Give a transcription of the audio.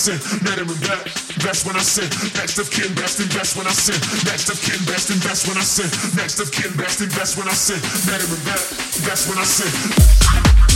sin. met him and back. Best when I sin. Next of kin, best and best when I sin. Next of kin, best and best when I sin. Next of kin, best and best when I sin. Met him that. That's when I sin.